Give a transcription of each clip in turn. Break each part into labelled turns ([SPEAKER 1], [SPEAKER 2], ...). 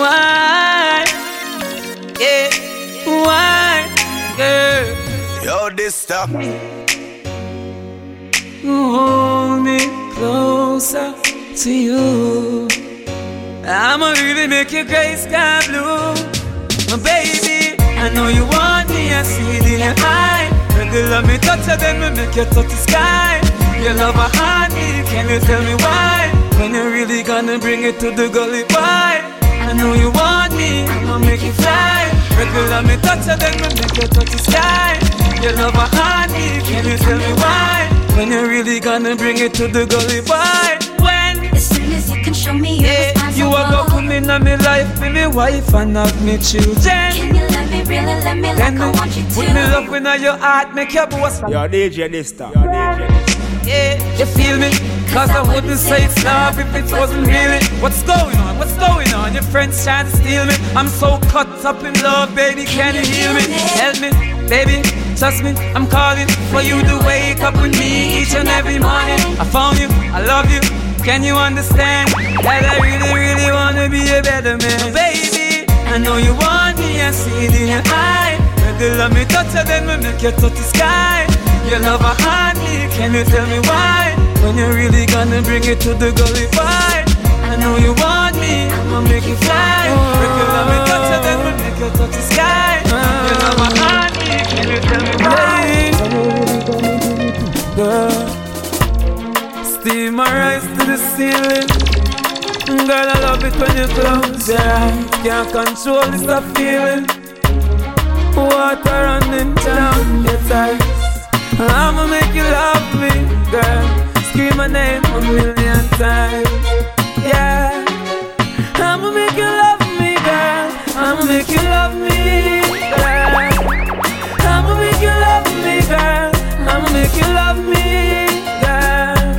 [SPEAKER 1] Why? Yeah, why, girl?
[SPEAKER 2] Yo, this stop.
[SPEAKER 1] Hold me closer to you. I'ma really make your gray sky blue. Oh, baby, I know you want me, I see it in your eye. When you love me, touch then we make you touch the sky. Your love a heart me, can you tell me why? When you really gonna bring it to the gully boy? I know you want me, I'ma make you fly. Regular me touch it, then we make you touch the sky. Your love a heart me, can you tell me why? When you really gonna bring it to the gully boy? When?
[SPEAKER 3] As soon as you can show me your
[SPEAKER 1] Yeah, you are gonna come in on me life, be me wife and have me children.
[SPEAKER 3] Can you let me really let me like
[SPEAKER 1] Then
[SPEAKER 3] I want you to.
[SPEAKER 1] put me
[SPEAKER 3] to?
[SPEAKER 1] love in all your heart, make your boss.
[SPEAKER 4] Yo, DJ this time. Yo, DJ this
[SPEAKER 1] Yeah, you feel me? Cause I wouldn't say it's love if it wasn't really. What's going on? What's going on? Your friends trying to steal me. I'm so caught up in love, baby. Can you hear me? Help me, baby. Trust me, I'm calling for you to wake up with me each and every morning. I found you, I love you. Can you understand that I really, really wanna be a better man, baby? I know you want me, I see it in your eye. You love me, touch it, then we make you touch the sky. Your love a me, can you tell me why? When you're really gonna bring it to the gully fight? I know you want me, I'ma make you fly. When you love me, touch it, then we make you touch the sky. Your love a heart can you tell me why? Steam my rise to the ceiling. Girl, I love it when you close your eyes. Can't control this feeling. Water running down your thighs. I'ma make you love me, girl. Scream my name a million times. Yeah. I'ma make you love me, girl. I'ma make you love me, girl. I'ma make you love me, girl. I'ma make you love me, girl.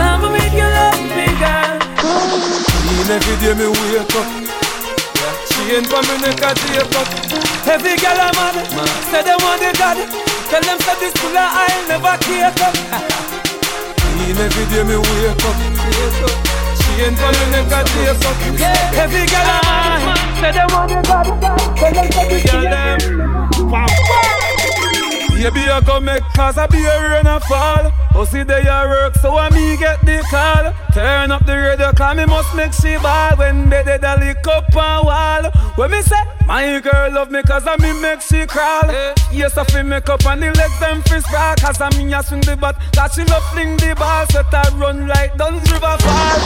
[SPEAKER 1] I'ma make you love me, girl.
[SPEAKER 5] Clean every day me wake up. Chain for me neck a tape up.
[SPEAKER 1] Every girl I'm mad, say they want the God. Tell them say this full I'll never cake up.
[SPEAKER 5] Clean every day me wake up. Chain for me neck a tape up.
[SPEAKER 1] Yeah, every girl mad, say they want the God. Tell them say this
[SPEAKER 5] Girl them. Wow. Baby, I go make cause I be a and fall. Oh, see they a work, so I me get the call. Turn up the radio, cause me must make she ball. When they did a lick up on wall. When me say, my girl love me cause I me make she crawl. Yes, I feel make up on the legs them fist sprawl. Cause I me a swing the bat, that she love fling the ball. Set I run like Dunn's River Fall.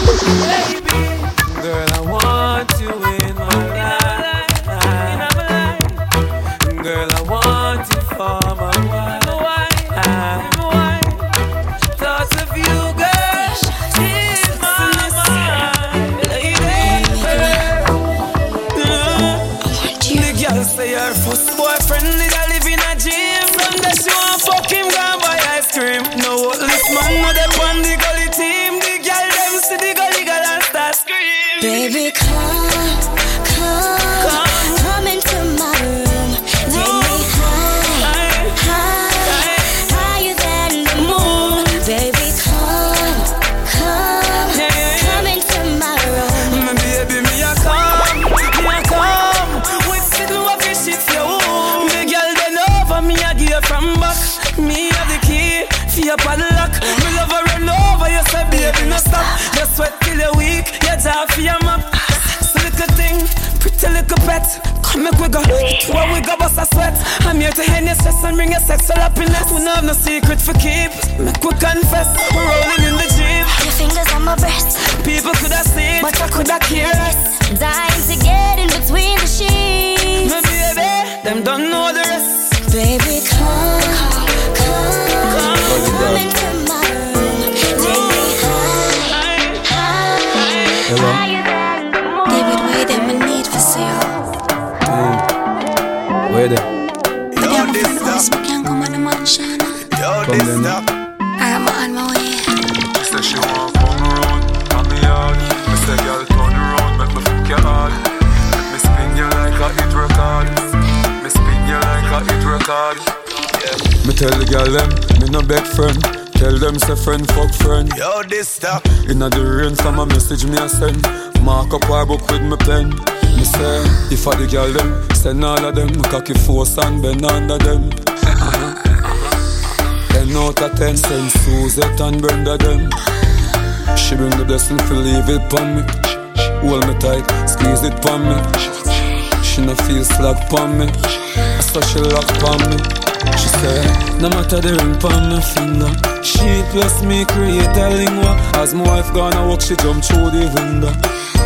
[SPEAKER 1] Baby, girl, I want you in my life. Girl, I go, where we go bust a sweat. I'm here to end your stress and bring your sexual happiness. We don't have no secret for keep. Make we confess, we're rolling in the jeep.
[SPEAKER 3] Your fingers on my breast,
[SPEAKER 1] People could have seen, but I could have cared.
[SPEAKER 3] dying to get in between the sheets.
[SPEAKER 1] My baby, them don't know the rest.
[SPEAKER 3] Baby, come, come, come come into my room. Take me high, high, higher
[SPEAKER 5] Where they?
[SPEAKER 2] Yo, this stop.
[SPEAKER 3] Can't come on.
[SPEAKER 2] Yo,
[SPEAKER 5] Come
[SPEAKER 2] this
[SPEAKER 5] then.
[SPEAKER 3] I'm on my way.
[SPEAKER 6] Say she want come around, on me yard. Me say girl turn around, make me fuck your hard. Make me spin you like a hit record. Me spin you like a hit record.
[SPEAKER 5] Me tell the girl them, me no beg friend.
[SPEAKER 7] Tell them say friend fuck friend.
[SPEAKER 2] Yo, this stop.
[SPEAKER 7] Inna the rain, from a message me a send. Mark up our book with my pen. Me say, if I the girl them, send all of them. Cocky force and bend under them. Uh-huh. Ten out of ten, send Suzette and Brenda them. She bring the blessing to leave it pon me. Hold me tight, squeeze it pon me. She no feel slack pon me. So she lock pon me. She said, no matter the ring pon my finger. She plus me create a lingua. As my wife gonna walk, she jump through the window.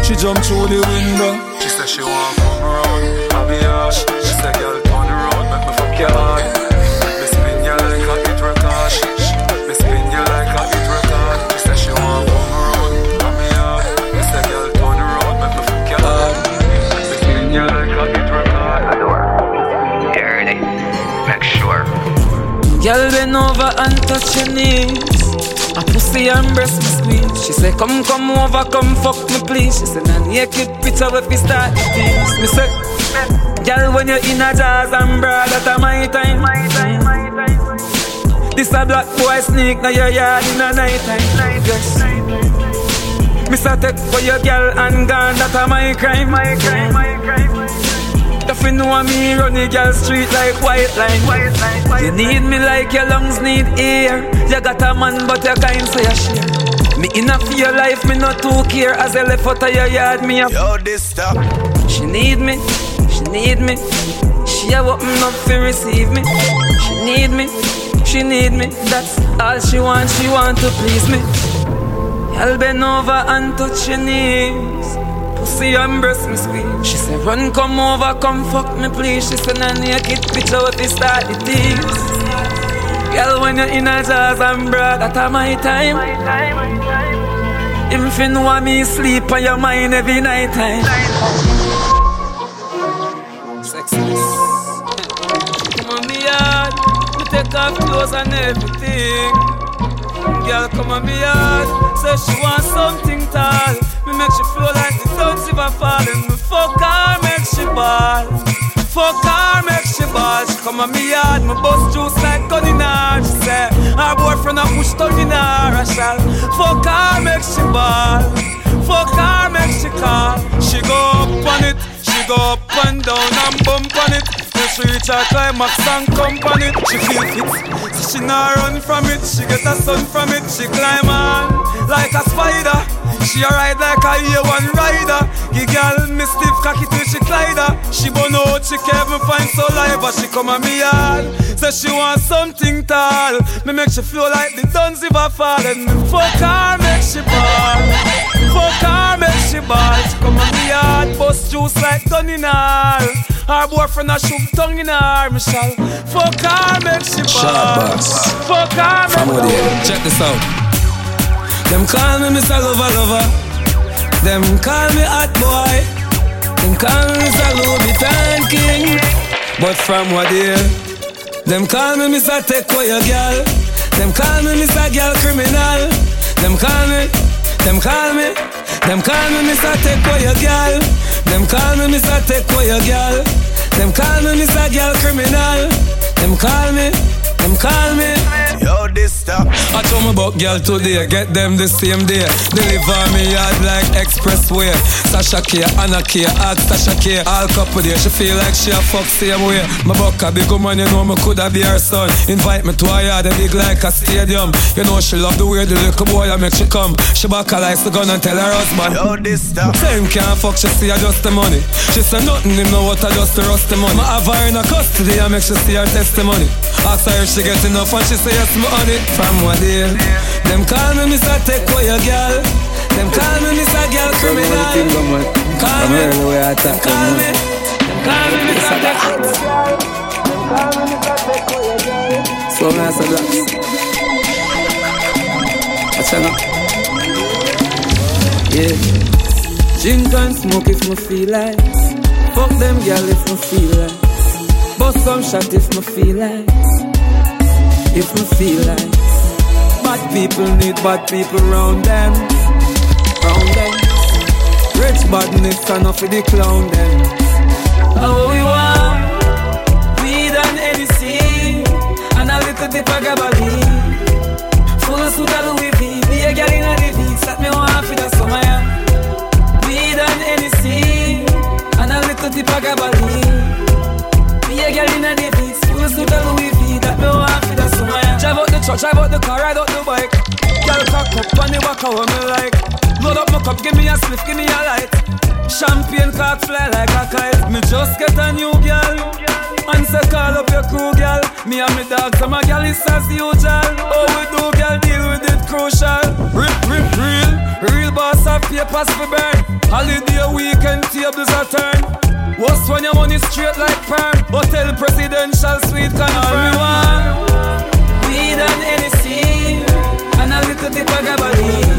[SPEAKER 7] She jump through the window.
[SPEAKER 8] She say she want come around, I be hard. She say, girl, turn around, make me fuck your heart. Girl,
[SPEAKER 1] bend over and touch your knees. A pussy and breast me squeeze. She say, come, come over, come fuck me please. She say, nah naked picture if we start the tease. Me say, girl, when you're in a jazz and broad, that's my time. My time, my time. This a black boy sneak now your yard in a night time. Yes. Me say take for your girl and gone, that's a my crime. My crime, my crime. If you know me run the girl street like white line. You need me like your lungs need air. You got a man but you kind so you share. Me enough for your life, me not too care. As I left out of your yard, me a
[SPEAKER 2] Yo, this stop.
[SPEAKER 1] she need me, she need me. She a open up to receive me. She need me, she need me. That's all she want, she want to please me. Y'all bend over and touch your knees. Pussy and breast me squeeze. She said, run come over, come fuck me please. She say nah naked picture if you start the tease. Girl when you're in a jazz and broad, that my time. If you know me sleep on your mind every night time. Sexiness. Come on me yard, me take off clothes and everything. Girl come on me yard, say she want something tall. Me make she flow like the duns if I falling. Me fuck her, make she ball. Fuck her, make she ball. She come on me yard, me bust juice like gun in her. She say her boyfriend a push tongue. I shall fuck her, make she ball. Fuck her, make she call. She go up on it, she go up and down and bump on it. Then she reach her climax and come on it. She feel it, so she not run from it. She get a sun from it. She climb on like a spider. She a ride like a A1 rider. Give girl me stiff cocky till she glide her. She burn out, she can't even find so live, but she come at me yard. Say she want something tall. Me make she feel like the duns if I fall. And me fuck her, make she ball. Fuck her, make she ball. She come at me yard, bust juice like gun in her. Her boyfriend a shoot tongue in her, me shall Fuck her, make she ball. Fuck her, make she ball.
[SPEAKER 5] Check this out. Them call me Mr. Lover Lover. Them call me Hot Boy. Them call me Mr. Louis Vuitton King. But from what year? Them call me Mr. Take away girl. Them call me Mr. Girl Criminal. Them call me. Them call me. Them call me Mr. Take away girl. Them call me Mr. Take away girl. Them call me Mr. Girl Criminal. Them call me. Them call me.
[SPEAKER 2] This stop.
[SPEAKER 5] I told me about girl today, get them the same day. Deliver me yard like expressway. Sasha K, Anna K, ask Sasha K. All couple there, she feel like she a fuck same way. My buck a big woman, you know me coulda be her son. Invite me to her yard, a big like a stadium. You know she love the way the little boy I make she come. She back her like the gun and tell her husband.
[SPEAKER 2] Yo, this stop.
[SPEAKER 5] Same can't fuck, she see her just the money. She say nothing, him know what I just the rust the money. I have her in a custody, I make she see her testimony. Ask her if she get enough and she say yes, me on it. From what day? Them call me Mr. Take away your girl. Them call me Mr. Girl Criminal. Call me. Call me. Call me Mr. Take away your girl. Them call me Mr. Take away your girl. So nice of that. Out now.
[SPEAKER 1] Yeah. Drink and smoke if me feel like. Fuck them girl if me feel like. Bust some shot if me feel like. If me feel like. Bad people need bad people round them. Round them. Rich badness enough for the clown them. Oh, we want weed and Hennessy and a little bit of gabaline. suit of Louis V. Be a girl in a beats that me want for the summer. Weed and Hennessy and a little tip of gabaline. Be a girl in a beats, full suit of Louis V that me want for the Yeah. Drive out the truck, drive out the car, ride out the bike. Girl cock up on the walk how me like. Load up my cup, give me a spliff, give me a light. Champagne cock fly like a kite. Me just get a new girl. And say call up your crew, girl. Me and me dog, so my girl is as usual. Oh, we do, girl, deal with it crucial. Real, real, real, real boss of papers for burn. Holiday weekend tables are turn. What's when your money straight like perm? Hotel presidential suite confirm. Weed and Hennessy and a little tip of gabaline.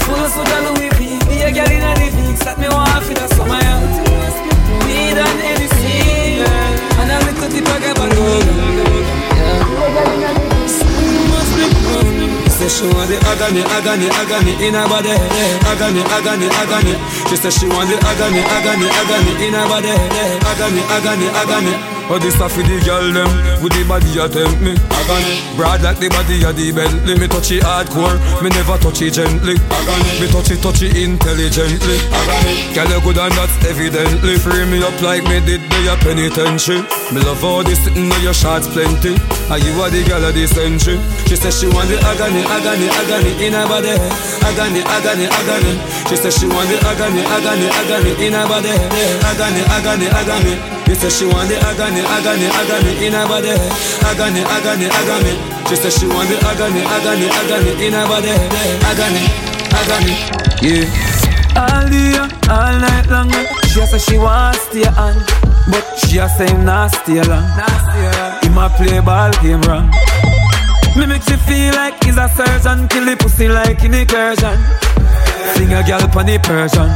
[SPEAKER 1] Full of Louis V. Be a girl in a Vicks that me want for the summer. yeah. Weed and Hennessy and a little tip of gabaline. Say she want the agony, agony, agony in her body. Agony, agony, agony. She say she want the agony, agony, agony in her body. Agony, agony, agony. Oh, this stuff for the girl them with the body you tempt me. Agony, broad like the body of the Bentley. Me touch it hardcore, me never touch it gently. Agony, me touch it, touch it intelligently. Agony, girl you good and that's evidently. Free me up like me did the penitentiary. Me love all this sitting on your shots plenty. And you are the girl of the century. She said she want the agony, agony, agony in her body. Agony, agony, agony. She said she want the agony, agony, agony in her body. Agony, agony, agony. She said she want the agony, agony, agony in her body. Agony, agony, agony. She said she want the agony, agony, agony in her body. Agony, agony. Yeah. All day, all night long. Eh. She say she want stay on, but she a say him not stay long. Him a play ball game wrong. Me make you feel like he's a surgeon, kill the pussy like in incursion. Sing a girl pon the Persian.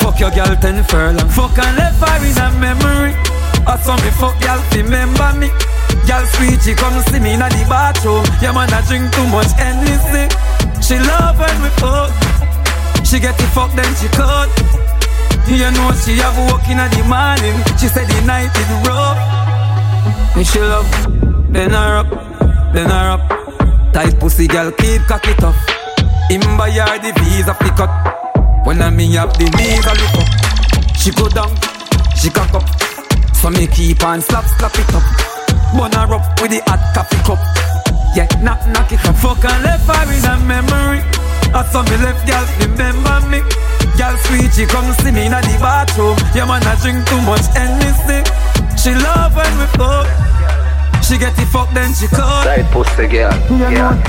[SPEAKER 1] Fuck your girl ten furlong. Fuck and left her in a memory. I saw me fuck girl remember me. Girl sweet, she come see me in the bathroom. Yeah man, I drink too much Hennessy. She love when we fuck. She get the fuck then she cut. You know she have work in the morning. She said the night is rough. And she love, bend her up, bend her up. Tight pussy girl, keep cock it up. Him buy her the visa fi cut. When I me up the knees a lift up. She go down, she cock up. So me keep on slap, slap it up. Bun her up with the hot coffee cup. Yeah, knock, knock it up. Fuck and left her in a memory. I saw me left girl remember me. Girl sweet, she come see me in the bathroom. Yeah man, I drink too much Hennessy. She love when we fuck. She get the fuck then she call.
[SPEAKER 9] Tight pussy girl. Yeah.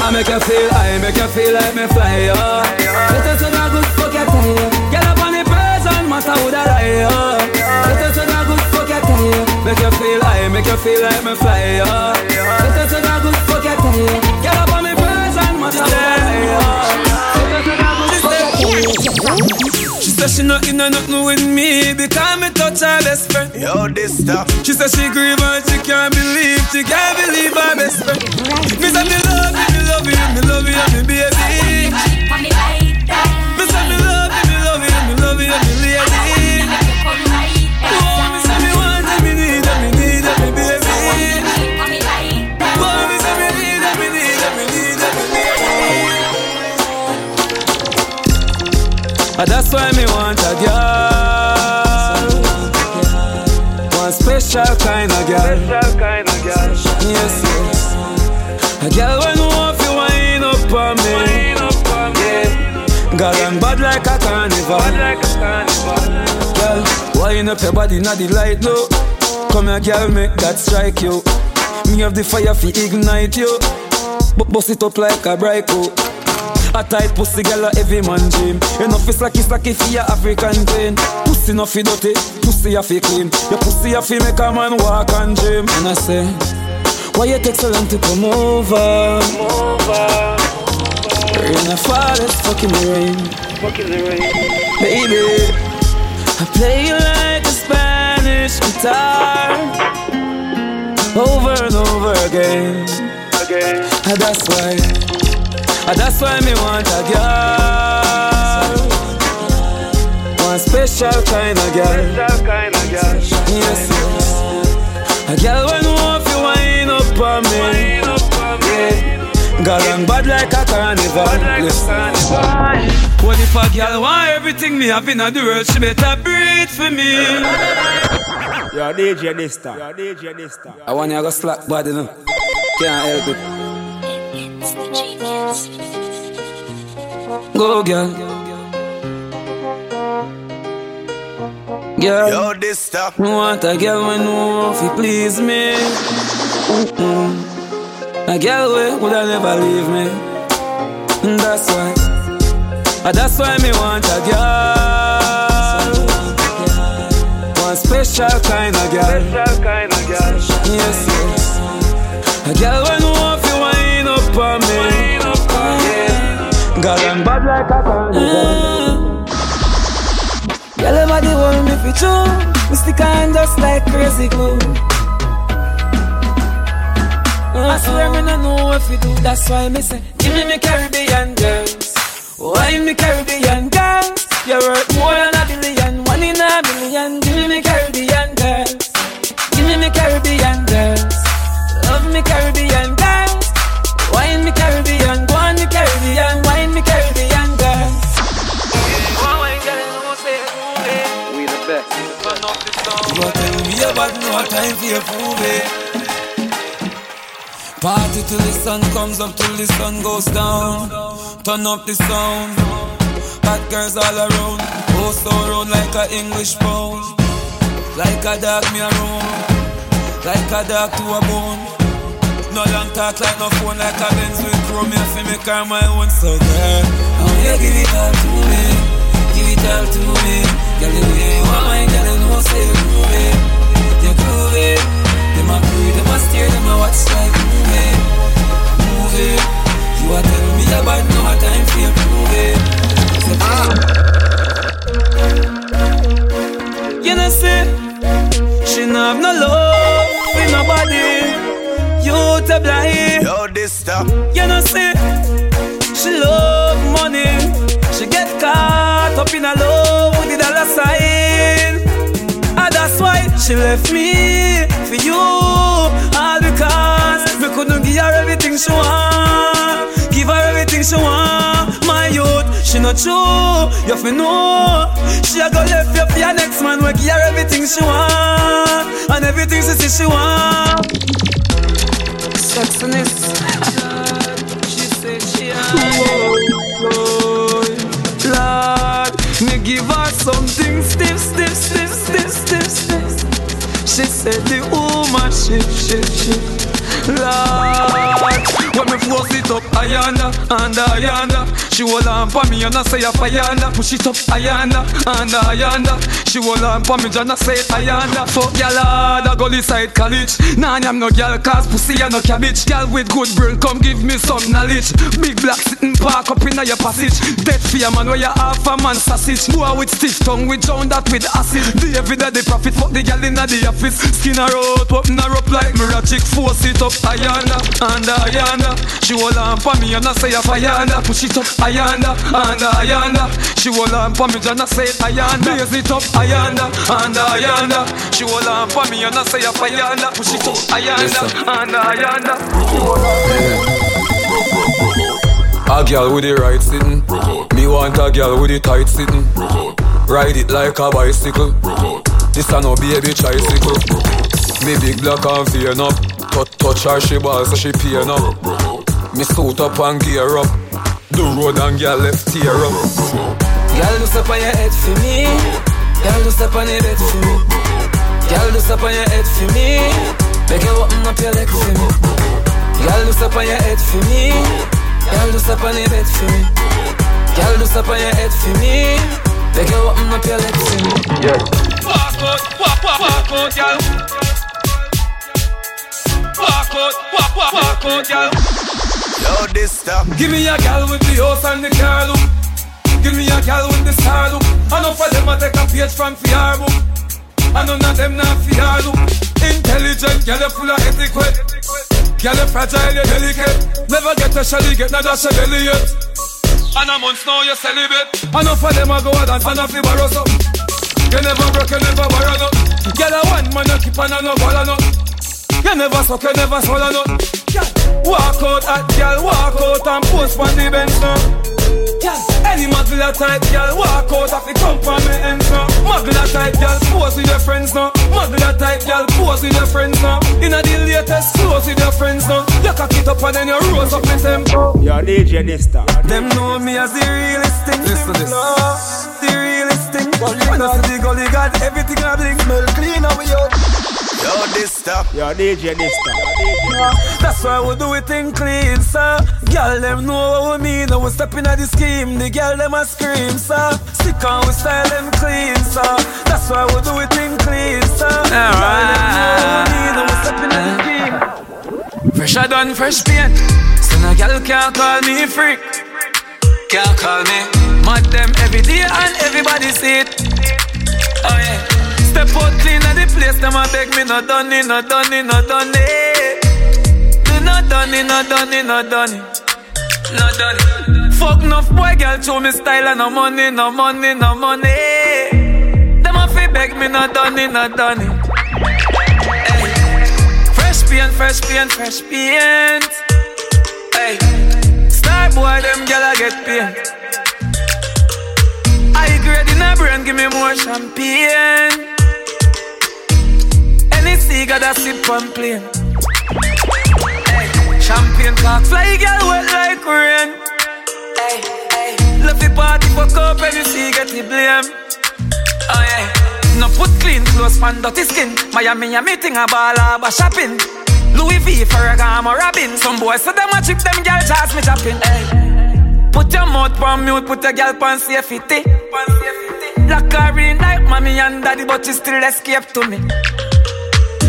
[SPEAKER 1] I make you feel, I make you feel like me fly, yo. Let us to the good fuck your tie. Get up on the person, matter who that lie, yo. Let us to the good fuck your tie. Make you feel, I make you feel like me fly, yo. Let us to the good fuck your tie. Get up on the person, matter who that lie, yo. Said she not in a nothing with me because me touch her best friend.
[SPEAKER 2] Yo, this stuff.
[SPEAKER 1] She said she grieve and she can't believe, she can't believe her best friend. Me say me love you, me love you, me love you, me baby. Want a girl, one special kind of girl. Yes, yes. A girl when you want you wind up on me. Yeah. Girl, I'm bad like a carnival. Girl, wind up your body, not the light low. Come here, girl, make that strike you. Me have the fire fi ignite you. But bust it up like a bright A tight pussy girl a every man dream Enough is slacky slacky for your African pain Pussy no fi dirty, pussy a fi clean. Your pussy a fi make a man walk and dream And I say, why you take so long to come over? Rain a fall, it's fucking the rain. Baby, I play you like a Spanish guitar. Over and over again. And that's why Ah, that's why me want a girl One special kind of girl Yes, yes A girl when want fi wind up on me. Yeah. Girl I'm bad like a carnival. What if a girl want everything me have in the world? She better breathe for me.
[SPEAKER 4] You're DJ Dysta. You're DJ Dysta.
[SPEAKER 1] I want you to slack body now. Can't help it. Go, girl. Girl.
[SPEAKER 2] Yo, this stuff.
[SPEAKER 1] Want a girl when know if please me. Mm-mm. A girl way woulda never leave me. And that's why. And that's why me want a girl. One special kind of girl.
[SPEAKER 10] Special kind of girl.
[SPEAKER 1] Yes, yes. A girl when know if you wind up on me.
[SPEAKER 10] Wind up on me.
[SPEAKER 1] Girl, I'm bad like a carnival. Mm. Girl, I'm the one me fi true. Me stick on just like crazy glue. Mm-hmm. I swear me no know if you do. That's why me say, give me me Caribbean girls. Why me Caribbean girls? You're worth more than a billion, one in a million. Give me me Caribbean till the sun comes up, till the sun goes down. Turn up the sound. Hot girls all around. Oh, so round like a English pound. Like a dog me a. Like a dog to a bone. No long talk like no phone, like a Benz with chrome. Me a fi make her my own. So girl, now you give it all to me. Give it all to me. Girl, the way you want my girl, you know say you groove it. You groove it. Them a crew, them a stare, them a watch like movie. It. You a tell me about no time for you prove it. So, You know see, she no have no love for nobody. You to blind.
[SPEAKER 2] Yo, this stuff.
[SPEAKER 1] You know see, she love money. She get caught up in a love with the dollar sign. And that's why she left me for you. All couldn't give her everything she want. Give her everything she want. My youth, she not true. You fi know. She a go left you for your next man. We give her everything she want. And everything she say she want. Sexiness. She said she Lord, me give her something stiff, stiff, stiff, stiff, stiff, stiff. She said the woman shift, shift, shift. Lord, when me force it up, ayanda, anda, ayanda. She hold on for me and I say a ayanda. Push it up, ayanda, anda, ayanda. She hold on for me and I say ayanda. Fuck ya lad, I go side college. Nah, I'm no girl, cause pussy and no cabbage. Girl with good brain, come give me some knowledge. Big black sitting park up in your passage. Dead fear man, where you half a man sausage. Boy with stiff tongue, we drown that with acid. The every day they profit, fuck the girl in the office. Skin her out, open her up like mirror chick. Force it up, I ayanda, anda, ayanda. She hold on for me and I say a ayanda. Push it up, I ayanda, anda, ayanda. She hold on for me and I say ayanda. Raise it up, ayanda, anda, ayanda. She hold on for me and I say a ayanda. Push it up, ayanda, anda, ayanda.
[SPEAKER 5] A girl with the right sitting. Me want a girl with the tight sitting. Ride it like a bicycle. This a no baby tricycle. Me big black and vein up. Touch, touch her, she ball so she pain up. Me suit up and gear up. The road and girl left tear up.
[SPEAKER 1] Girl, do step on your head for me. Girl, do step on your bed for me. Girl, do step on your head for me. Make you open up your leg for me. Girl, do step on your head for me. Girl, do step on your bed for me. Girl, do step on your head for me. Make you open up your leg for me. Yeah.
[SPEAKER 10] Walk out, walk, walk, walk out, girl. Walk out, walk, walk, walk out, girl.
[SPEAKER 2] Yo, this stuff.
[SPEAKER 10] Give me a gal with the house and the car look. Give me a gal with the star look. Enough of them a take a page from fear book. And none of them not fear look. Intelligent, gal full of etiquette. Gal you fragile, you delicate. Never get a shelly, get not a shelly yet. And a month now you celibate. Enough of them a go dance and a fi borrow something. You never broke, you never borrow no. Gal a one man you keep on a no ball no.
[SPEAKER 1] You never suck, you never swallow nut. Walk out at girl, walk out and post on the bench now. Any Magla type girl walk out of the company me ends now. Magla type girl pose with your friends now. Magla type girl pose with your friends now. Inna the latest clothes with your friends now. You cock it up and then you rose up my tempo.
[SPEAKER 4] Your DJ Dysta.
[SPEAKER 1] Them know me as the realest thing.
[SPEAKER 11] Listen to this.
[SPEAKER 1] The realest thing. When I see the gully god, everything I bling. Smell clean and we out.
[SPEAKER 2] Yo, Dysta.
[SPEAKER 4] Your DJ Dysta.
[SPEAKER 1] That's why we do it in clean, sir. Girl, them know what we mean. Now we stepping in the scheme. The girl, them a scream, sir. Stick on we style them clean, sir. That's why we do it in clean, sir. Girl, them know what we mean. Now we step in the scheme. Fresher done fresh paint. So no girl can't call me freak. Can't call me. Mad them every day and everybody see it. Oh yeah. Step out place, them a beg me not done it, not done it, not done it. Me not done it, not done it, not done it. Not done it. Fuck enough boy, girl, show me style and no money, no money, no money. Them a fi beg me not done it, not done it. Fresh paint, fresh paint, fresh paint. Hey. Star boy, them gyal a get paint. I grade in a brain, give me more champagne. Cigar that sip and plain. Hey, champagne cock fly, girl wet like rain. Hey, hey, love the party fuck up any see get the blame. Oh yeah, no put clean clothes on dirty skin. Miami a meeting a ball a shopping. Louis V, Ferragamo, Robin. Some boys say them a chip them girl charge me chopping. Hey. Put your mouth on mute, put your girl on safety. Lock her in like mommy and daddy, but she still escape to me.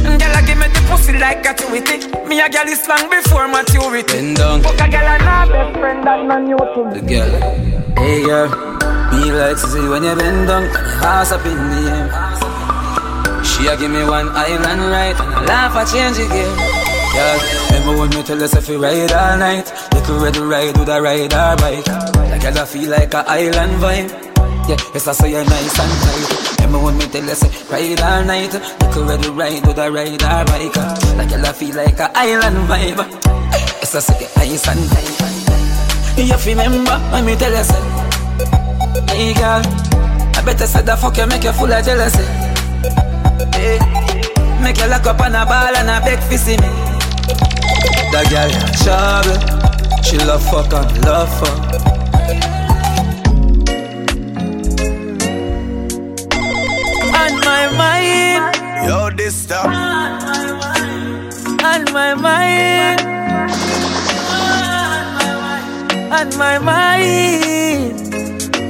[SPEAKER 1] Girl, I give me the pussy like gratuity. Me a girl is long before maturity.
[SPEAKER 12] Bend down.
[SPEAKER 1] Fuck a girl and her best friend that man new to.
[SPEAKER 12] The girl. Hey girl, me like to see when you bend down and ass up in the air. She a give me one island right and I laugh I change again. Girl, remember when me tell us if we ride all night, you could ready ride with a ride or bike. Like I feel like a island vibe. Yeah, yes I say you're nice and tight. When me tell us ride all night, you could ready ride with a ride or bike. Like I feel like a island vibe. Yes I say you're nice and tight. You fi remember when me tell you say Hey girl I better say the fuck you make you full of jealousy hey. Make you lock up on a ball and a beg fi see me That girl trouble She love fuck and love fuck
[SPEAKER 1] my mind,
[SPEAKER 2] Yo, Dysta.
[SPEAKER 1] on my mind, on my mind.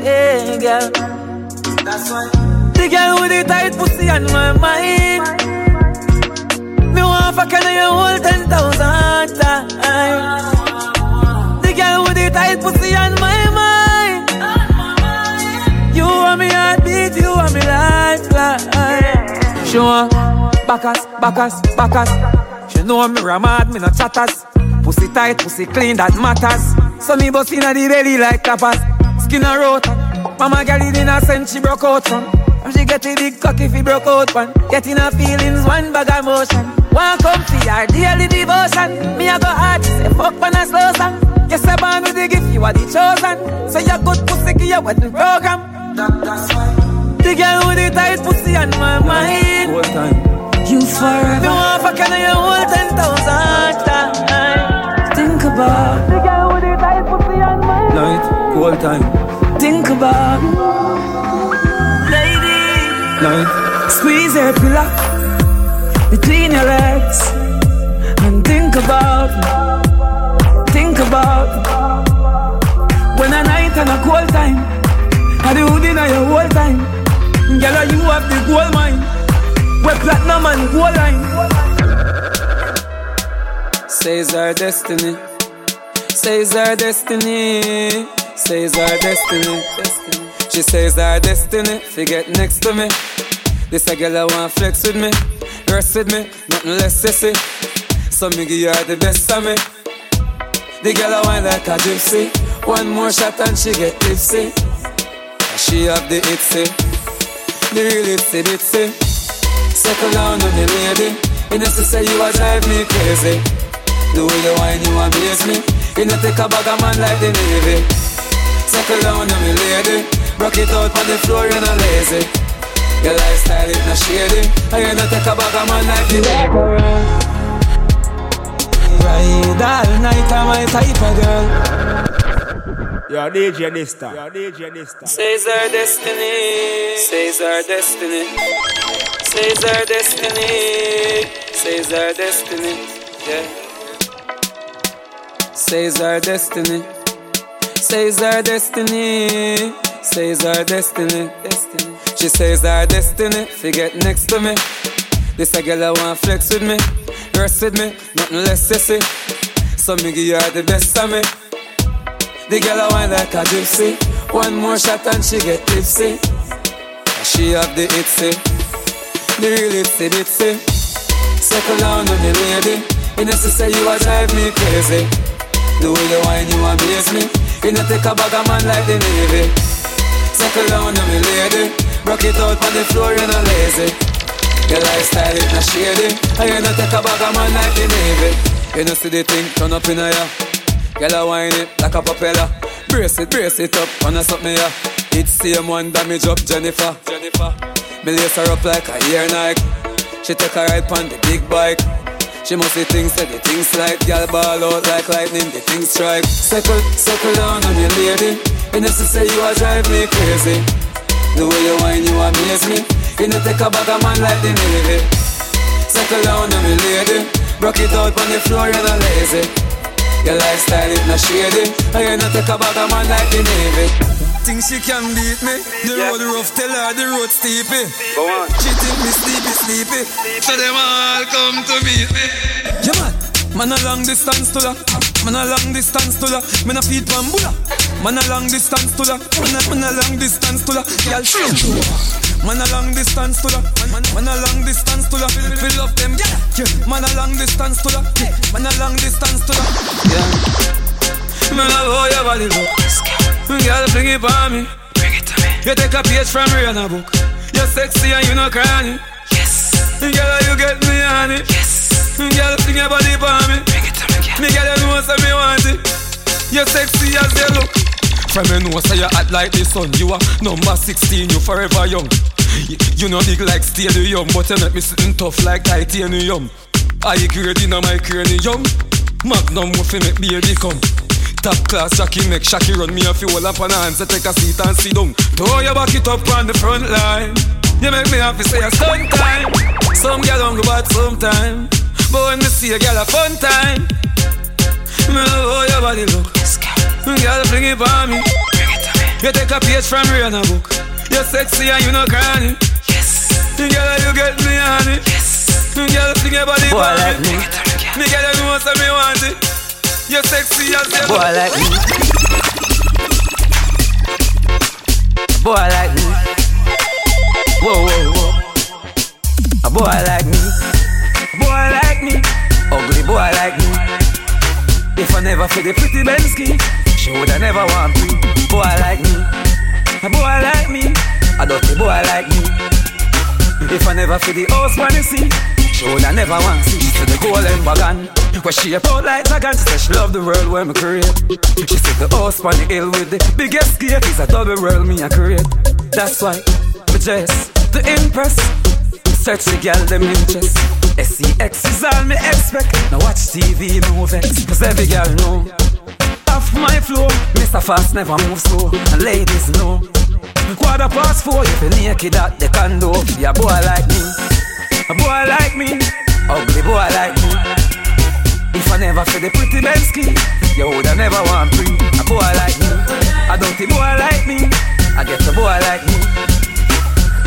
[SPEAKER 1] Yeah, girl. That's why. The girl with the tight pussy on my mind. Me want fuck you you whole ten thousand times. The girl with the tight pussy on my mind. You want me heartbeat, you want me lifeline. She want backers, backers. She know me ramad, me no chatters. Pussy tight, pussy clean, that matters. So me bust inna the belly like tapas. Skin a rota. Mama girl it in a sense she broke out from. And she get a big cock if he broke out one. Getting her feelings, one bag of motion. One come for her daily devotion. Me a go hard, she say fuck when I slow song. Yes, I born with the gift, you are the chosen. Say you good pussy, give you wedding program. That's why. The girl with the tight pussy on my mind.
[SPEAKER 12] Whole time
[SPEAKER 1] You forever. Me want fuck you your whole ten thousand times. Think about the girl with the tight pussy on my mind.
[SPEAKER 12] Night, whole time
[SPEAKER 1] Think about lady.
[SPEAKER 12] Night
[SPEAKER 1] Squeeze your pillow between your legs and think about, think about when a night and a cold time. I the hood in your whole time. Girl, ah, you have the gold mine. Where platinum and gold line.
[SPEAKER 12] Says our destiny. Says our destiny. Says our destiny. She says our destiny. Forget next to me. This a girl I ah, want flex with me. Rest with me, nothing less sissy So me give her the best of me. The girl I ah, want like a gypsy. One more shot and she get tipsy. She have the itsy The real itsy bitsy Settle down on the lady
[SPEAKER 1] You know, say you a drive me crazy. The way you whine, you amaze me. You know, take a bag of man like the Navy. Circle down, you me lady. Rock it out on the floor, you're lazy. Your lifestyle is not shady. And you know, take a bag of man like the Navy. Ride all night, I'm my type of girl.
[SPEAKER 4] You're DJ Dysta. You're DJ Dysta.
[SPEAKER 1] Says our destiny. Says our destiny. Says our destiny. Says our destiny. Yeah. Says our destiny. Says our destiny. Says our destiny. Destiny. She says our destiny. Forget next to me. This a girl I want flex with me. Rest with me. Nothing less sissy. So me give you the best of me. The girl I wine like a gypsy. One more shot and she get tipsy. She have the itsy, the real itsy bitsy. Circle down on the lady. You know to say you a drive me crazy. The way you wine you amaze me. You know take a bag of man like the navy. Circle down on me lady. Rock it out on the floor, you're not lazy. Your lifestyle is not shady. And you know take a bag of man like the navy. You know see the thing turn up in a ya. Girl, I wine it like a propeller. Brace it, brace it up, on a something ya. It's same one damage up Jennifer. Jennifer. Me lace her up like a ear Nike. She take a ride on the big bike. She must see things that the things like Girl ball out like lightning, the things strike Circle, circle down on your lady You know to say you a drive me crazy The way you whine you amaze me You know take a bag of man like the Navy Circle down on me lady Rock it out on the floor, you're not lazy your lifestyle is not shady. And you not take a bag man like the Navy. Think she can beat me? The
[SPEAKER 13] Yeah.
[SPEAKER 1] road rough, tell her the road steepy.
[SPEAKER 13] Go on.
[SPEAKER 1] She think me sleepy, sleepy. So them all come to meet me. Yeah man Man a long distance to la Man a long distance to la Man a feed one bulla Man a long distance to la Man a, man a long distance to la Girl she Man a long distance to la Man, man a long distance to la Fill up them yeah. yeah. Man a long distance to yeah. Man a long distance to la Yeah. Man a how your body look Girl bring it on me. Bring it to me. You take a page from Rihanna book. You're sexy and you no cranny. Yes. Girl you get me on it Yes Girl bring your body on me. Bring it to me girl Me girl you know say me want it. You're sexy as you look. From you know say you hot like the sun You are number 16, you forever young. You, you know big like stadium But you make me sitting tough like titanium. I grade in my cranium Magnum fi make baby come? Top class Jackie make Shaki run me a few up on hands I take a seat and sit down. Throw your back it up on the front line. You make me happy say a stunt time Some don't go bad sometime But when me see a girl a fun time Me love how your body look Girl, bring it on me. You take a page from Rihanna book. You're sexy and you no cranny. Yes. Girl, you get me on it. Yes. Girl, bring your body
[SPEAKER 13] Boy,
[SPEAKER 1] on
[SPEAKER 13] like
[SPEAKER 1] me.
[SPEAKER 13] me.
[SPEAKER 1] Me girl, you know say me want it. You're sexy as you
[SPEAKER 13] Boy like me. Boy like me. Whoa, whoa, whoa. A boy like me. Boy like me. Ugly boy like me. If I never feel the pretty Bensky, she woulda never want me. Boy like me. A boy like me. A dirty boy like me. If I never feel the house wanna see, she woulda never want see. She the golden wagon, where she a out like dragon. She say she love the world where me create. She said the house on the hill with the biggest gate is a double world me a create. That's why me dress to impress. Search the girl them interest. SEX is all me expect. Now watch TV no cause every girl know. Off my floor, Mr. Fast never move slow, and ladies know. Quarter past four, if you naked at the condo. Yeah, boy like me, a boy like me, ugly boy like me. If I never feel the pretty Bensky, you woulda never want free. A boy like me, I don't see a dirty boy like me, I get a boy like me.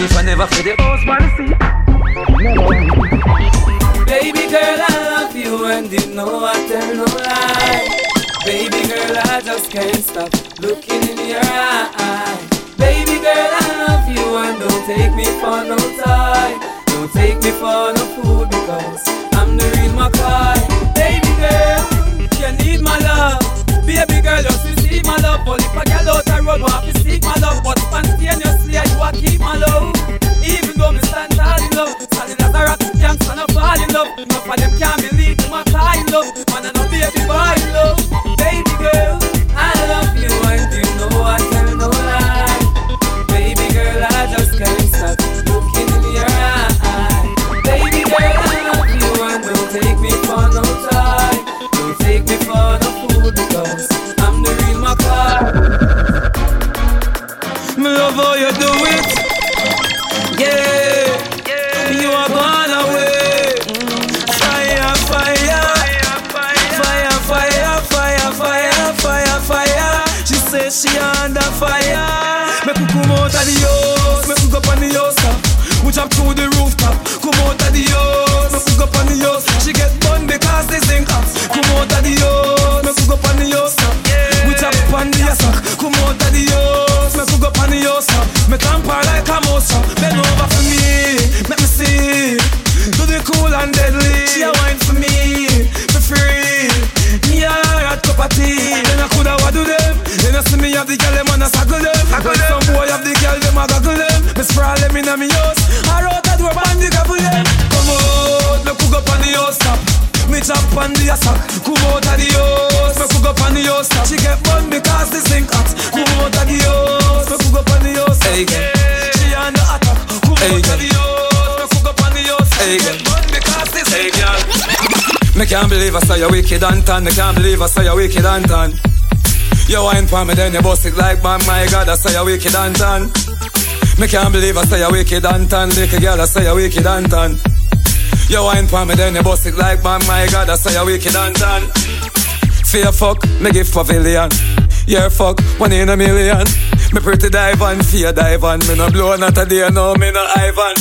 [SPEAKER 13] If I never feel the house
[SPEAKER 1] I love you you know I tell no lie. Baby girl, I just can't stop looking in your eye. Baby girl, I love you and don't take me for no toy. Don't take me for no fool because I'm the real McCoy. Baby girl, you need my love. Baby girl, just receive my love. But if a girl out the road want to seek my love, but spontaneously you a keep my love. Even though me stand tall in love, standing as a rock, gangsta no fall in love. Enough of them can't believe my kind love, man I no baby boy in love, baby girl. Inna me house. I wrote a door and the gobble them. Come out, me cook up on the house top. Me chop on the sack. Come out of the house, me cook up on the house top. She get bun because the sink hot. Come out of the house, me cook up on the house top.
[SPEAKER 14] Hey, girl.
[SPEAKER 1] She on the attack. Come
[SPEAKER 14] Hey,
[SPEAKER 1] out of the house, me cook up on the house top.
[SPEAKER 14] Hey, girl.
[SPEAKER 1] get bun because the sink hot.
[SPEAKER 14] Me can't believe I saw you wicked and tan. Me can't believe I saw you wicked and tan. You wine for me, then you bust it like man. My God, I saw you wicked and tan. Me can't believe I saw you wicked and tan. Little girl, I saw you wicked and tan. You wine for me, then you bust it like man. My God, I saw you wicked and tan. Fear fuck, me give pavilion. Yeah, fuck, one in a million. Me pretty dive on, fear dive on. Me no blow not a day, no, me no Ivan.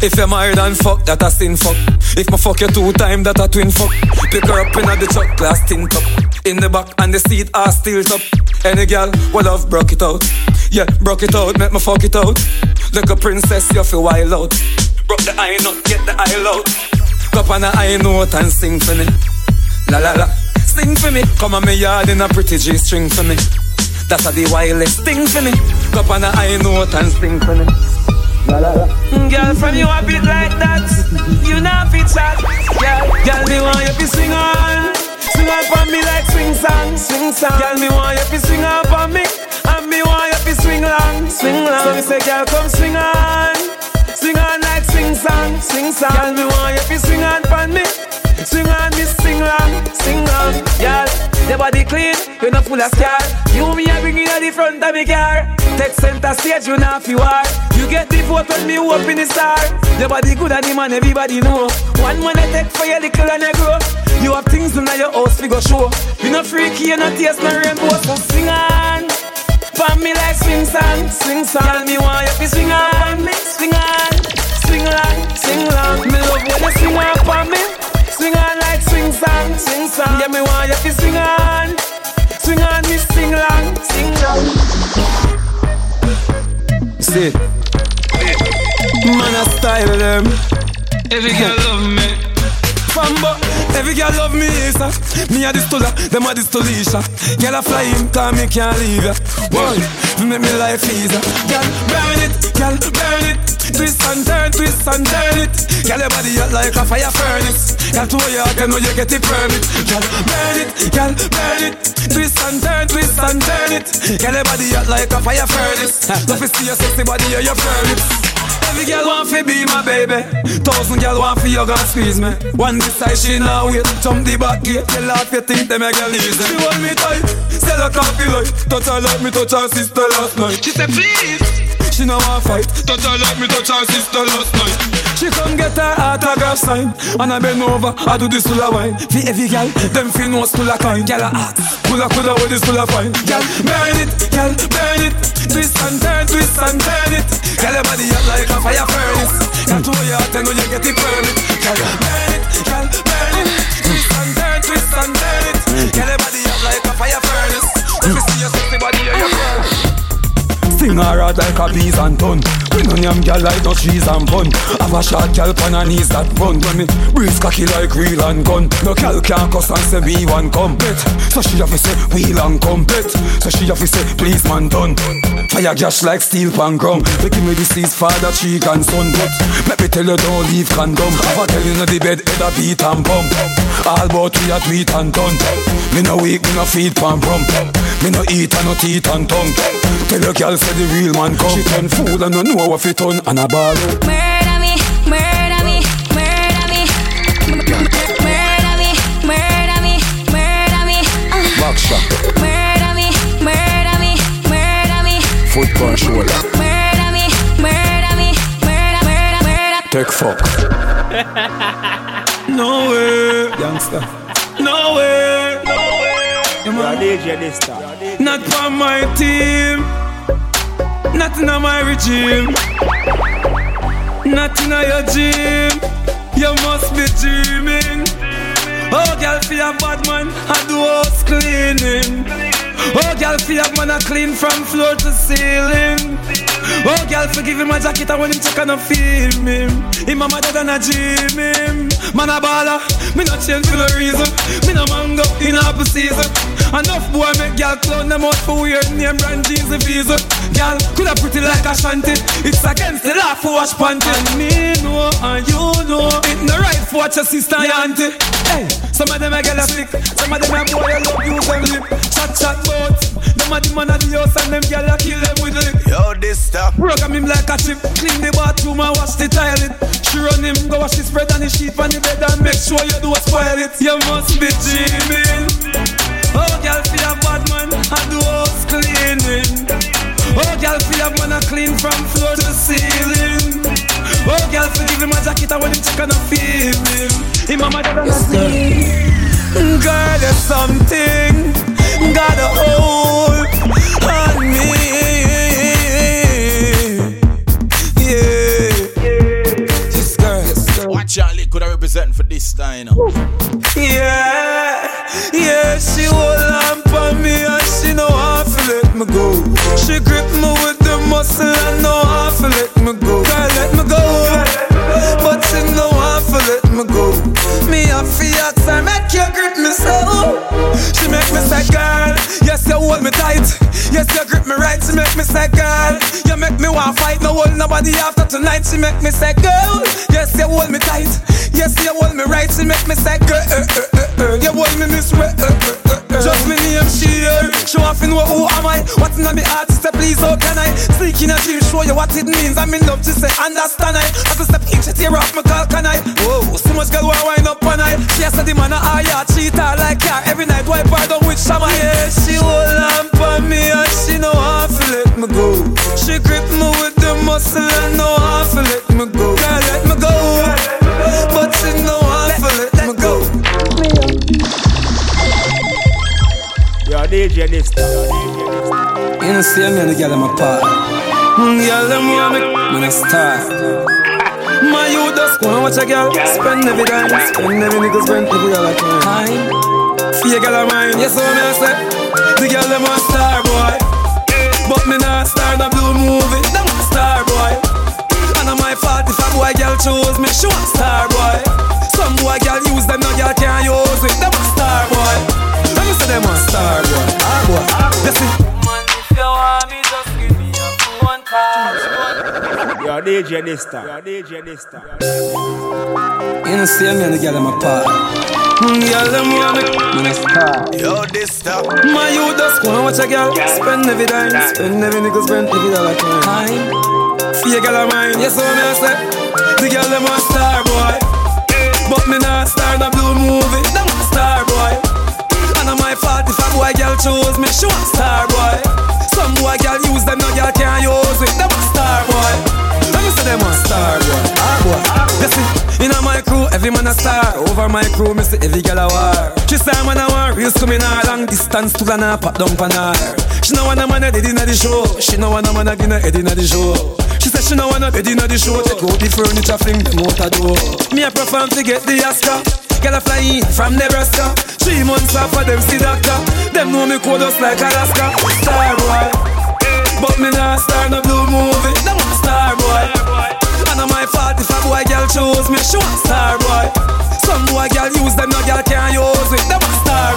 [SPEAKER 14] If you're married and fuck, that a sin fuck. If me fuck you two time, that a twin fuck. Pick her up in the truck, glass tint up. In the back and the seat are still top. Any girl, what love broke it out. Yeah, broke it out, make me fuck it out. Like a princess, you feel wild out. Broke the eye nut, get the eye out. Go up on the eye note and sing for me. La la la, sing for me. Come on me yard in a pretty G string for me. That's a the wildest thing for me. Go up on the high note and sing for me. La la la.
[SPEAKER 1] Girl, from you a bit like that. You not fit chat. Girl, girl, me want you to sing on. Sing on song, swing song. Girl, me want you to sing on me. And me want you to swing long, swing long. So me say, girl, come swing on. Swing on like sing song, sing song. Girl, me want you to swing on for me. Sing on me, sing long, sing long. Girl, your body clean, you not full of scar. You me a bring in the front of me car. Take center stage, you not fi war. You get the vote when me open the star. Your body good and the man everybody know. One man I take for your little and you grow. You have things in your house we go show. You no freaky, you no taste no rainbow, so sing on. For me like swing song, swing song. Girl, me want you to swing on, swing on, swing long, swing long. Me love when you swing on for me. Swing on like swing song, swing song. Yeah, me want you to swing on. Swing on me, sing long, sing long.
[SPEAKER 14] See, man, I style them.
[SPEAKER 1] Every girl love me.
[SPEAKER 14] Fambo, every girl love me, Isa. Me a this Tula, them a this Tulisha. Girl a fly in, cause me can't leave ya. One, make me life easier. Girl, burn it, girl, burn it. Twist and turn, twist and turn it. Girl, your body hot like a fire furnace. Girl, to your heart, you know you get it permit. Girl, burn it, girl, burn it. Twist and turn, twist and turn it. Girl, your body hot like a fire furnace. Love to see your sexy body, yeah, your permit. Every girl want fi be my baby. Thousand girl want fi hug and squeeze me. One decide she now wait. Jump the back gate. Tell her you think them a girl easy. She hold me tight. Sell her coffee like. Touch her like me touch her sister last night.
[SPEAKER 1] She said please.
[SPEAKER 14] She no want fight. Touch her like me touch her sister last night. She come get her autograph sign And I bend over, I do this full of wine For every girl, them feel no full of kind Girl a hot, full of full of with this full of fine Girl, burn it, girl, burn it Twist and turn, twist and turn it. Girl, your body hot like a fire furnace. Girl, to your heart, I know you get it permit. Girl, burn it, girl, burn it. Twist and turn, twist and turn it. Girl, your body hot like a fire furnace. If you see your sexy body, you're your Sing her out like a bees and ton
[SPEAKER 5] Me no yam gal like no cheese and bun. Have a short gal pan her knees that run. When me breeze cocky like real and gun. No gal can't cuss and say we one complete. So she have to say wheel and complete. So she have to say please man done. Fire gash like steel pan grum. They give me this is father cheek and son. But let me tell you don't leave condom. Have a tell you no the bed head a beat and bump. All about we a tweet and done. Me no weak, me no feed pan brum. Me no eat and no teeth and tongue. Tell your girl say the real man come. She turn fool and no know what fit on and a ball.
[SPEAKER 3] Murder me, murder me, murder me. Murder me, murder me, murder me. Uh.
[SPEAKER 5] Back shot,
[SPEAKER 3] Murder me, murder me, murder me.
[SPEAKER 5] foot on shoulder.
[SPEAKER 3] Murder me, murder me, murder, murder, murder.
[SPEAKER 5] Take fuck.
[SPEAKER 1] No way,
[SPEAKER 5] Youngster.
[SPEAKER 1] no way, no way.
[SPEAKER 4] You are DJ Dysta.
[SPEAKER 1] Not for my team, not in my regime, not in your gym. You must be dreaming. Oh, girl, feel a bad man, I do house cleaning. Oh, girl, feel a man, I clean from floor to ceiling. Oh, girl, forgive him my jacket, I want him check and I feel him. Him mama dead and I dream him. Man, a baller, me not change for no reason. Me no mango in apple season. Enough boy make girl clown them out for weird name brand jeans and visa. Girl, coulda pretty like a shanty. It's against the law for wash panty. And me know and you know it no right for watch your sister and your auntie. Hey, some of them a get a stick, some of them a boy I love use them lip. Chat chat bout. Them a the man of the house and them girl a kill them with lick.
[SPEAKER 2] Yo, this stuff.
[SPEAKER 1] Program him like a chip, clean the bathroom and wash the toilet. She run him, go wash the spread and the sheet on the bed and make sure you do spoil it. You must be dreaming. Man and do house cleaning. Oh, girl, feel a man a clean from floor to ceiling. Oh, girl, forgive him a jacket and when him check and I feel him. Him mama dead and I see. Girl, there's something got a hold nobody after tonight. She make me say, girl, yes you hold me tight. Yes you hold me right. She make me say, girl, uh, uh, uh, uh. you hold me this way. Uh, uh. Just me name she here. Show off in what who am I? What's in my heart? She say, please how can I? Sneak in a dream, show you what it means. I'm in love. She say, understand I? I can step she tear off my call, can I? Whoa, so much girl want wind up on I. She has said the man a high cheat her like car every night. Wipe her down with shama. Yeah, she hold
[SPEAKER 4] DJ Dysta.
[SPEAKER 1] You know, see me and the girl in my part. Mm, girl, them want me, man, a star. My youth just and watch a girl Spend every dime, spend every nickel, spend every dollar time See a girl of mine, yes, so me I say The girl them a star boy But me not star the blue movie Them a star boy And on my fault if a boy girl choose me She want star You
[SPEAKER 4] are DJ Dysta. You are DJ Dysta.
[SPEAKER 1] You know, see me and the girl in my part. Mm, girl, them want me, man, a star.
[SPEAKER 2] Yo, this stuff.
[SPEAKER 1] My youth just go and watch a girl? Spend every dime, spend every nickel, spend every dollar time. See a girl of mine, yes, so me I say The girl them a star boy. But me not star the blue movie. Them a star boy. And on my fault if a boy girl choose me. She want star boy Some boy girl use them, no girl can't use it. Them star boy Let me say them a star boy Ah boy, listen in a my crew, every man a star. Over my crew, me see every girl a war. She say man a war, real to me now long distance to gonna pop down pan her. She no want a man a dead inna the show. She no want a man a gonna head inna the show. She say she no want a bed inna the show. Take out the furniture, fling them out a door. Me a perform to get the Oscar. Girl a fly in from Nebraska. Three months off for them see doctor. Them know me cold just like Alaska. Star boy. But me not star no blue movie. A star
[SPEAKER 15] boy. And I'm my fault if a boy girl choose me. She want star boy. Some boy girl use them, no girl can't use it. Them a star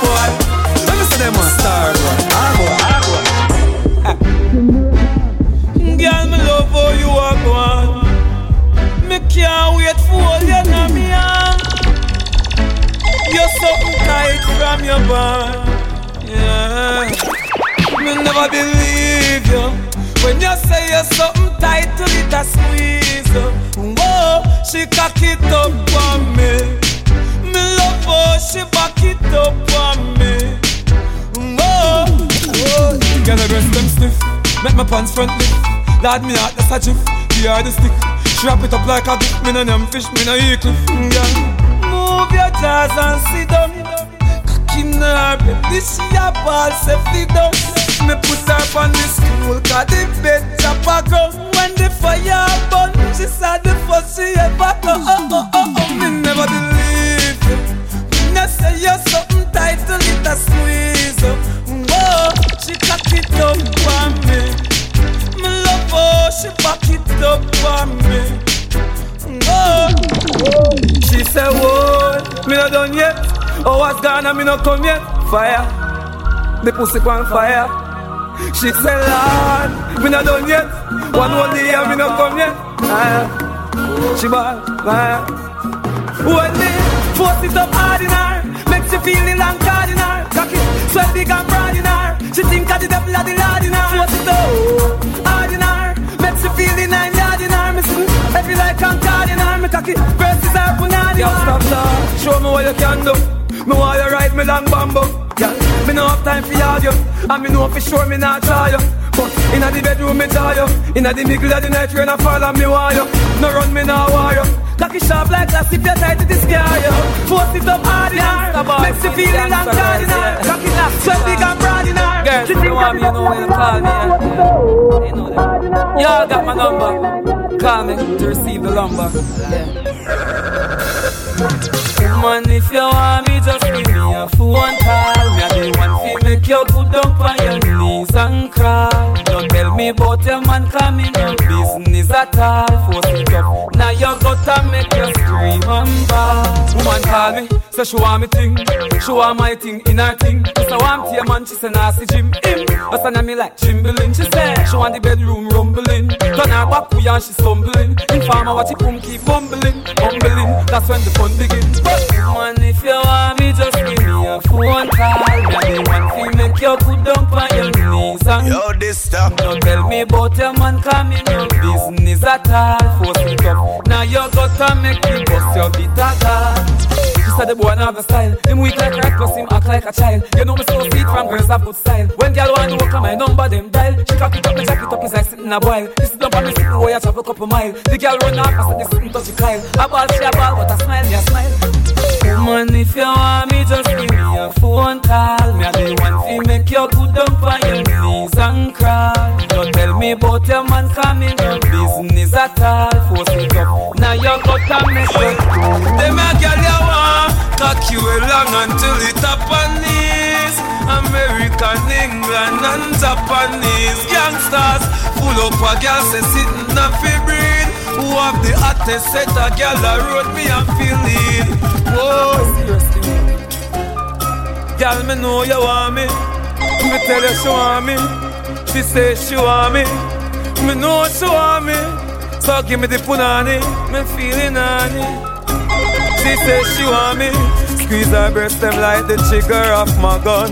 [SPEAKER 15] Lad me out, that's a jiff. The hard stick. Strap it up like a gift. Me no name fish, me no eat cliff. Girl,
[SPEAKER 1] Move your jaws and sit down. Cocky nerve, baby, she a ball, say fit down. Me put her on the stool, cause the bed chop a ground. When the fire burn, she said the first she ever go. Oh, oh, oh, oh, oh. me never believe you. Me not say you're something tight to it a up me. Oh. She said, Whoa, me not done yet. Oh, what's gone and me not come yet. Fire, the pussy on fire. She said, Lord, me not done yet. One more day year me not come yet. Fire, she ball, fire. When me force it up hard in Show me what you can do. Me want you ride me long bamboo. Girl, me no have time for argue, and me know for sure me not try you. But inna the bedroom me try you, inna the middle of the night rain a fall and me want you. No run me no war you. Cocky sharp like glass if you tight to the sky you. Force it up hard in her, makes you feel it long hard in her. Cocky sweat big and broad in her.
[SPEAKER 15] Girl, you want me, you know when you call me. Yeah. You know that. Y'all got my number. Call me to receive the lumber.
[SPEAKER 1] Man, if you want me, just give me a phone call. Me the one fi make you good down on your knees and crawl. Don't tell me about your man, come in no business at all. Force it up, now you gotta make you scream and bawl.
[SPEAKER 15] Woman call me, say she want me thing. She want my thing in her thing. Just a want tea man, she say nasty Jim. Him, but say me like Jimbalin. She say she want the bedroom rumbling. Turn her back way and she stumbling. Informer what she boom keep bumbling, bumbling. That's when the fun begins. But
[SPEAKER 1] Man, if you want me, just give me a phone call. Me a the one fi make you good down on your knees and
[SPEAKER 2] Yo, this stuff.
[SPEAKER 1] Don't tell me about your man, coming in no business at all. Force it up, now you gotta make me bust your bitter call.
[SPEAKER 15] She said the boy not have a style. Him weak like rat, plus him act like a child. You know me so sweet from girls that good style. When girl want to work on my number, them dial. She cock it up, me jack it up, it's like sitting a boil. This is on me sitting where you travel a couple mile. The girl run off, I said this sitting touch the Kyle. A ball, she a ball, but I smile, me a smile.
[SPEAKER 1] Man, if you want me, just give me a phone call. Me a the one fi make you good down on your knees and crawl. Don't tell me about your man, come in no business at all. Force it up, now you gotta make it.
[SPEAKER 14] Them a girl you want Cock you along until it up on knees American, England and Japanese Gangsters Full up a girl say sitting a fi breed Who have the hottest set a girl a road me a feel it? Whoa. Girl me know you want me. Me tell you she want me. She say she want me. Me know she want me. So give me the punani. Me feeling on she say she want me Squeeze her breast them like the trigger of my gun.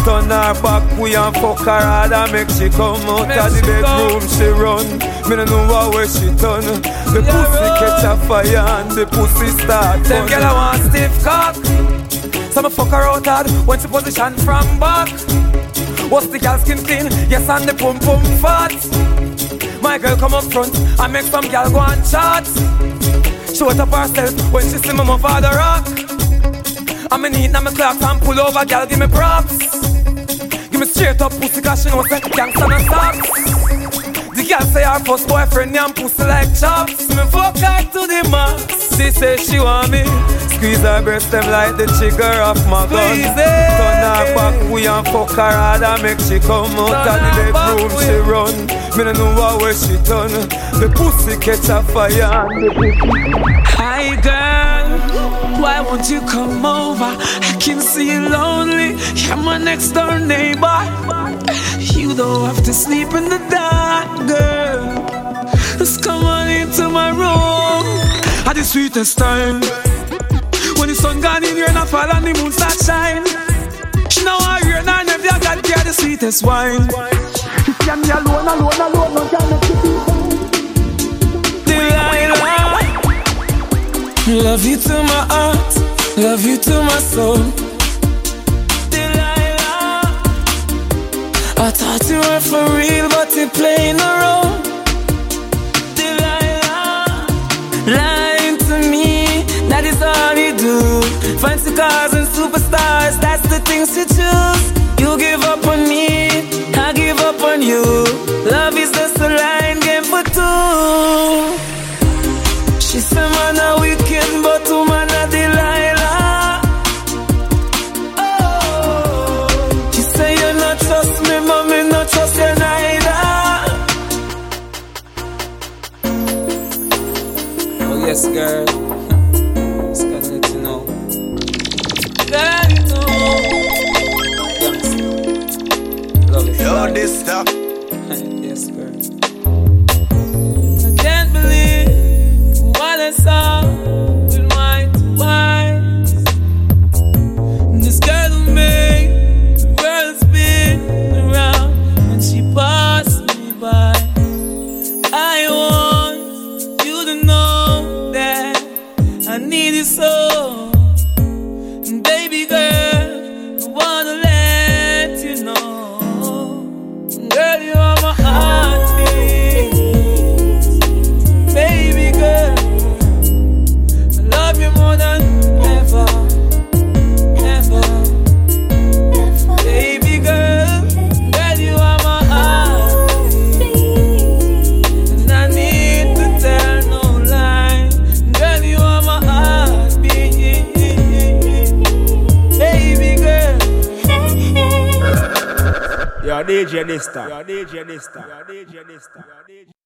[SPEAKER 14] Turn her back, we and fuck her hard and make she come out
[SPEAKER 1] Make
[SPEAKER 14] of the
[SPEAKER 1] she
[SPEAKER 14] bedroom she run. Me no know where she turn. The
[SPEAKER 1] Yeah,
[SPEAKER 14] pussy
[SPEAKER 1] run.
[SPEAKER 14] catch a fire and the pussy start
[SPEAKER 1] Them girl I want stiff cock.
[SPEAKER 14] So me fuck her out hard when she position from back. What's the girl skin clean? Yes and the pum pum fat. My girl come up front and make some girl go and chat Show it up herself when she see me move the rock I'm in heat, now me clock and pull over, girl, give me props. Give me straight up pussy, cause she know say gangsta no stops. The girl say her first boyfriend, yam pussy like chops. Me fuck her to the max. She say she want me, squeeze her breast them like the trigger of my gun.
[SPEAKER 16] Squeeze it.
[SPEAKER 14] Turn her back, we and fuck her hard and make she come out
[SPEAKER 16] Turn
[SPEAKER 14] of the bedroom she run. Me no know way she done. The pussy catch a fire.
[SPEAKER 16] Hi girl, why won't you come over? I can see you lonely. You're my next door neighbor. You don't have to sleep in the dark, girl. Just come on into my room. At the sweetest time. When the sun gone in, you're not fall and the moon start shine. She know I hear none of you got the sweetest wine.
[SPEAKER 14] Can me alone, alone, alone, no can make
[SPEAKER 16] Delilah.
[SPEAKER 14] Love you to my heart, love you to my soul.
[SPEAKER 16] Delilah.
[SPEAKER 14] I thought you were for real, but you're playing a role.
[SPEAKER 16] Delilah.
[SPEAKER 14] Lying to me, that is all you do. Fancy cars and superstars, that's the things you choose. You give up on me, I give up on you. Love is just a line game for two. She said, man, a wicked,
[SPEAKER 1] girl.
[SPEAKER 4] DJ Dysta. Yo,